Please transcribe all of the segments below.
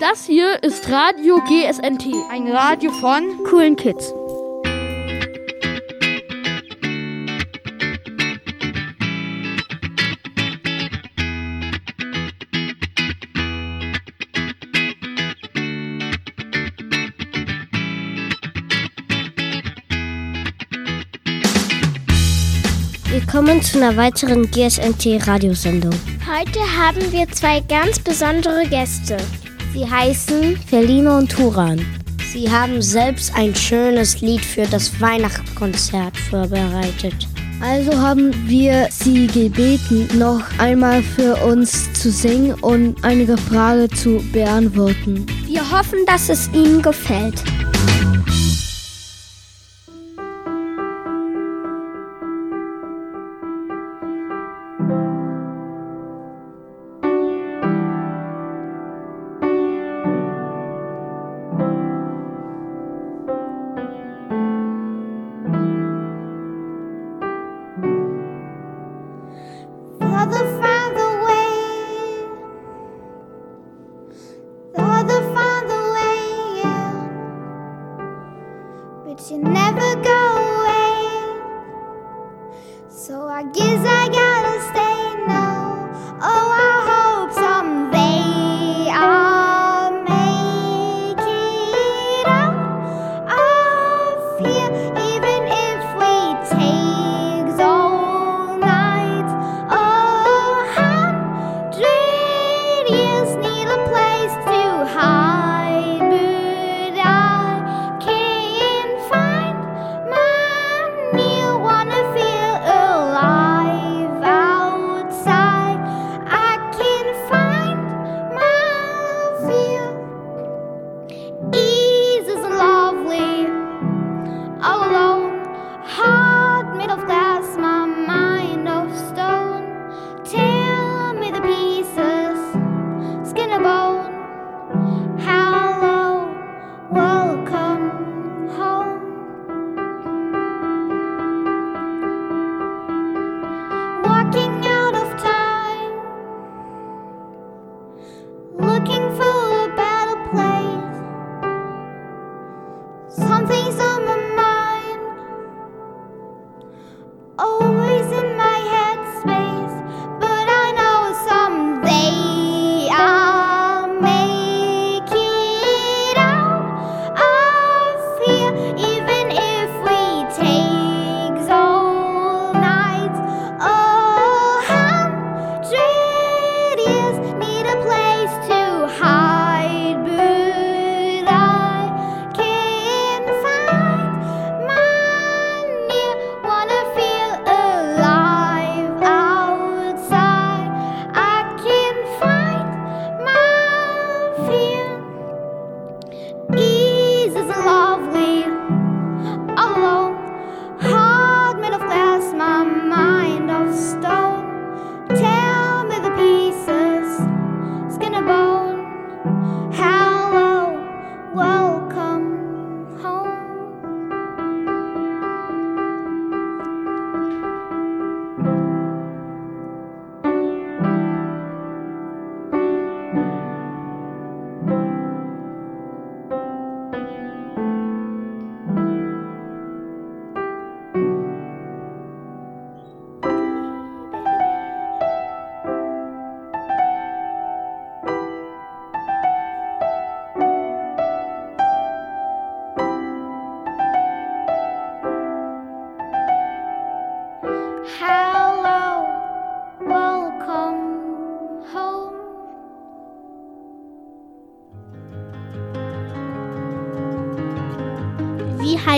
Das hier ist Radio GSNT, ein Radio von coolen Kids. Willkommen zu einer weiteren GSNT-Radiosendung. Heute haben wir zwei ganz besondere Gäste. Sie heißen Felino und Turan. Sie haben selbst ein schönes Lied für das Weihnachtskonzert vorbereitet. Also haben wir Sie gebeten, noch einmal für uns zu singen und einige Fragen zu beantworten. Wir hoffen, dass es Ihnen gefällt.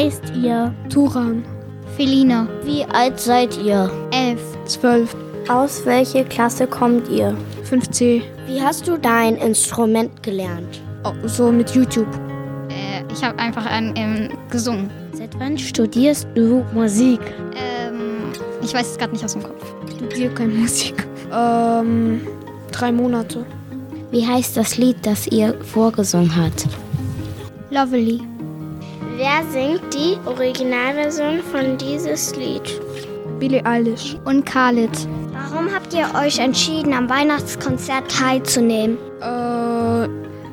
Heißt ihr? Turan. Felina. Wie alt seid ihr? Elf. Zwölf. Aus welcher Klasse kommt ihr? 5C. Wie hast du dein Instrument gelernt? Oh, so mit YouTube. Äh, ich habe einfach ein, ähm, gesungen. Seit wann studierst du Musik? Ähm, ich weiß es gerade nicht aus dem Kopf. Ich studiere keine Musik. Ähm, drei Monate. Wie heißt das Lied, das ihr vorgesungen habt? Lovely. Wer singt die Originalversion von dieses Lied? Billie Eilish. Und Khalid. Warum habt ihr euch entschieden, am Weihnachtskonzert teilzunehmen? Äh,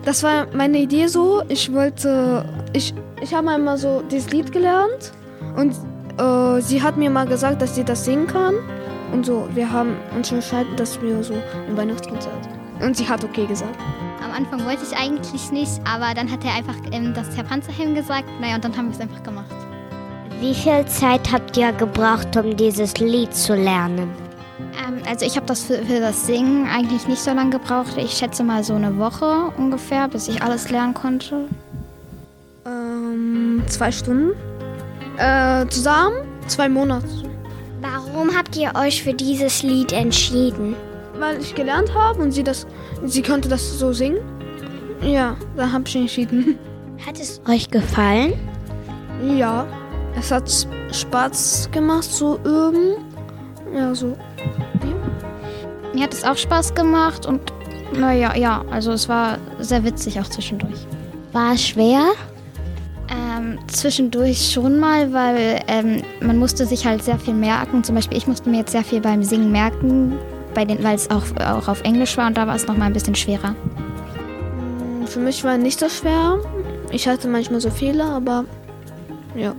das war meine Idee so. Ich wollte, ich, ich habe einmal so dieses Lied gelernt und äh, sie hat mir mal gesagt, dass sie das singen kann. Und so, wir haben uns entscheiden, dass wir so ein Weihnachtskonzert. Und sie hat okay gesagt. Am Anfang wollte ich eigentlich nicht, aber dann hat er einfach ähm, das Herr Panzerhelm gesagt. Naja, und dann haben wir es einfach gemacht. Wie viel Zeit habt ihr gebraucht, um dieses Lied zu lernen? Ähm, also ich habe das für, für, das Singen eigentlich nicht so lange gebraucht. Ich schätze mal so eine Woche ungefähr, bis ich alles lernen konnte. Ähm, zwei Stunden. Äh, zusammen zwei Monate. Warum habt ihr euch für dieses Lied entschieden? Weil ich gelernt habe und sie das, sie konnte das so singen. Ja, da habe ich entschieden. Hat es euch gefallen? Ja, es hat Spaß gemacht zu üben. Ja, so. Ja. Mir hat es auch Spaß gemacht und naja, ja, also es war sehr witzig auch zwischendurch. War es schwer? Ähm, zwischendurch schon mal, weil ähm, man musste sich halt sehr viel merken. Zum Beispiel ich musste mir jetzt sehr viel beim Singen merken, bei den, weil es auch, auch auf Englisch war und da war es noch mal ein bisschen schwerer. Mm, für mich war nicht so schwer. Ich hatte manchmal so Fehler, aber ja.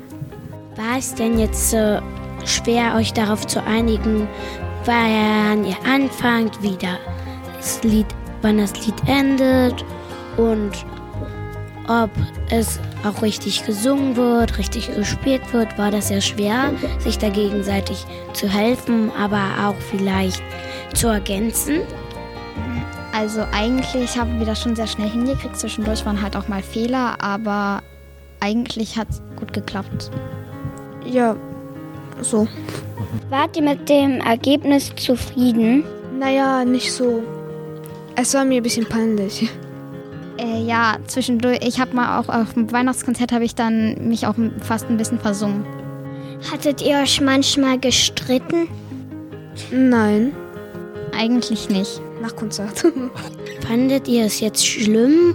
War es denn jetzt äh, schwer, euch darauf zu einigen, wann ihr anfangt, wie das Lied, wann das Lied endet und ob es auch richtig gesungen wird, richtig gespielt wird, war das sehr schwer, sich da gegenseitig zu helfen, aber auch vielleicht zu ergänzen. Also eigentlich haben wir das schon sehr schnell hingekriegt. Zwischendurch waren halt auch mal Fehler, aber eigentlich hat es gut geklappt. Ja, so. Wart ihr mit dem Ergebnis zufrieden? Naja, nicht so. Es war mir ein bisschen peinlich. Äh, ja, zwischendurch. Ich habe mal auch auf dem Weihnachtskonzert habe ich dann mich auch fast ein bisschen versungen. Hattet ihr euch manchmal gestritten? Nein. Eigentlich nicht. Nach Konzert. Fandet ihr es jetzt schlimm,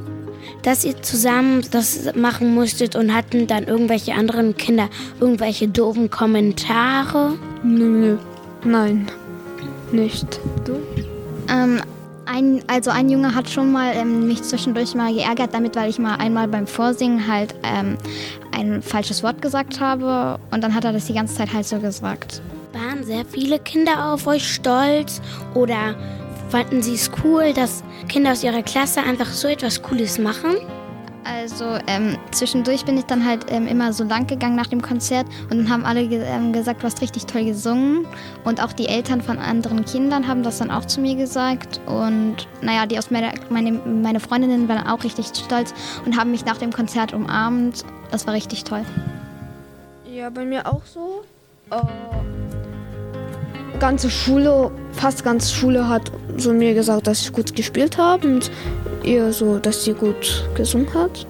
dass ihr zusammen das machen musstet und hatten dann irgendwelche anderen Kinder irgendwelche doofen Kommentare? Nö, nö. Nein. Nicht. Du? Ähm, ein, also ein Junge hat schon mal ähm, mich zwischendurch mal geärgert damit, weil ich mal einmal beim Vorsingen halt ähm, ein falsches Wort gesagt habe und dann hat er das die ganze Zeit halt so gesagt. Waren sehr viele Kinder auf euch stolz oder fanden sie es cool, dass Kinder aus ihrer Klasse einfach so etwas Cooles machen? Also ähm, zwischendurch bin ich dann halt ähm, immer so lang gegangen nach dem Konzert und dann haben alle ge ähm, gesagt, du hast richtig toll gesungen. Und auch die Eltern von anderen Kindern haben das dann auch zu mir gesagt. Und naja, die aus meiner, meine, meine Freundinnen waren auch richtig stolz und haben mich nach dem Konzert umarmt. Das war richtig toll. Ja, bei mir auch so. Äh, ganze Schule, fast ganze Schule hat so mir gesagt, dass ich gut gespielt habe und ihr so, dass sie gut gesungen hat.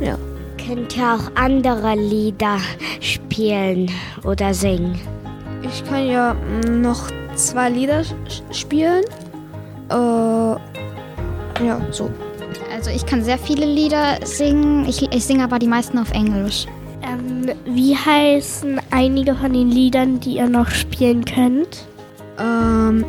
Ja. Könnt ihr auch andere Lieder spielen oder singen? Ich kann ja noch zwei Lieder spielen. Äh, ja, so. Also ich kann sehr viele Lieder singen. Ich, ich singe aber die meisten auf Englisch. Ähm, wie heißen einige von den Liedern, die ihr noch spielen könnt? Ähm,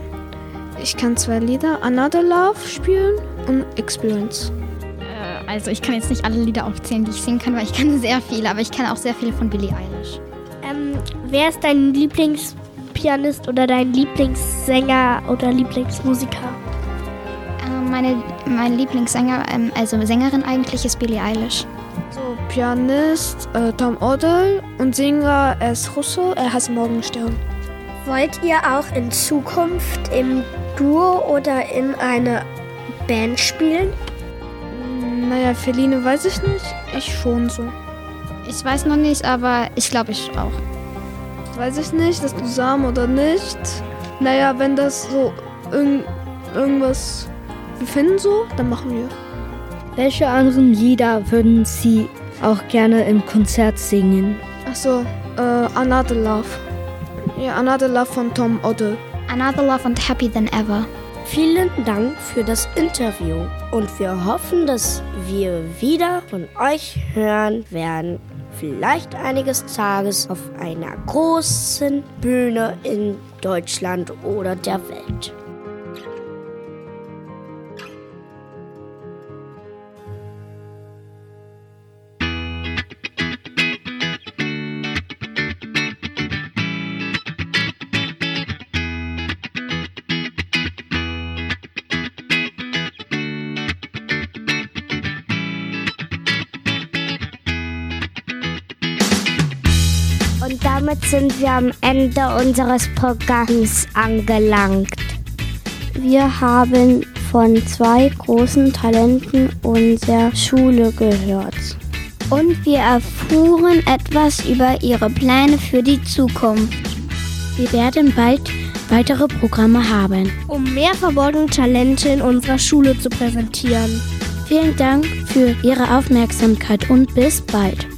ich kann zwei Lieder, Another Love spielen und Experience. Äh, also ich kann jetzt nicht alle Lieder aufzählen, die ich singen kann, weil ich kann sehr viele, aber ich kenne auch sehr viele von Billie Eilish. Ähm, wer ist dein Lieblingspianist oder dein Lieblingssänger oder Lieblingsmusiker? Äh, meine, mein Lieblingssänger, ähm, also Sängerin eigentlich, ist Billie Eilish. So, Pianist äh, Tom Odell und Sänger ist Russo, er heißt Morgenstern. Wollt ihr auch in Zukunft im Duo oder in einer Band spielen? Naja, Feline weiß ich nicht. Ich schon so. Ich weiß noch nicht, aber ich glaube ich auch. Weiß ich nicht, das zusammen oder nicht. Naja, wenn das so irg irgendwas wir finden so, dann machen wir. Welche anderen Lieder würden Sie auch gerne im Konzert singen? Achso, äh, Another Love. Ja, Another Love von Tom Odell. Another Love und Happy Than Ever. Vielen Dank für das Interview und wir hoffen, dass wir wieder von euch hören werden. Vielleicht einiges Tages auf einer großen Bühne in Deutschland oder der Welt. Sind wir am Ende unseres Programms angelangt. Wir haben von zwei großen Talenten unserer Schule gehört. Und wir erfuhren etwas über ihre Pläne für die Zukunft. Wir werden bald weitere Programme haben, um mehr verborgene Talente in unserer Schule zu präsentieren. Vielen Dank für Ihre Aufmerksamkeit und bis bald.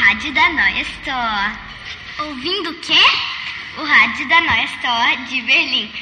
Rádio da Noia Store. Ouvindo o quê? O rádio da Noia Store de Berlim.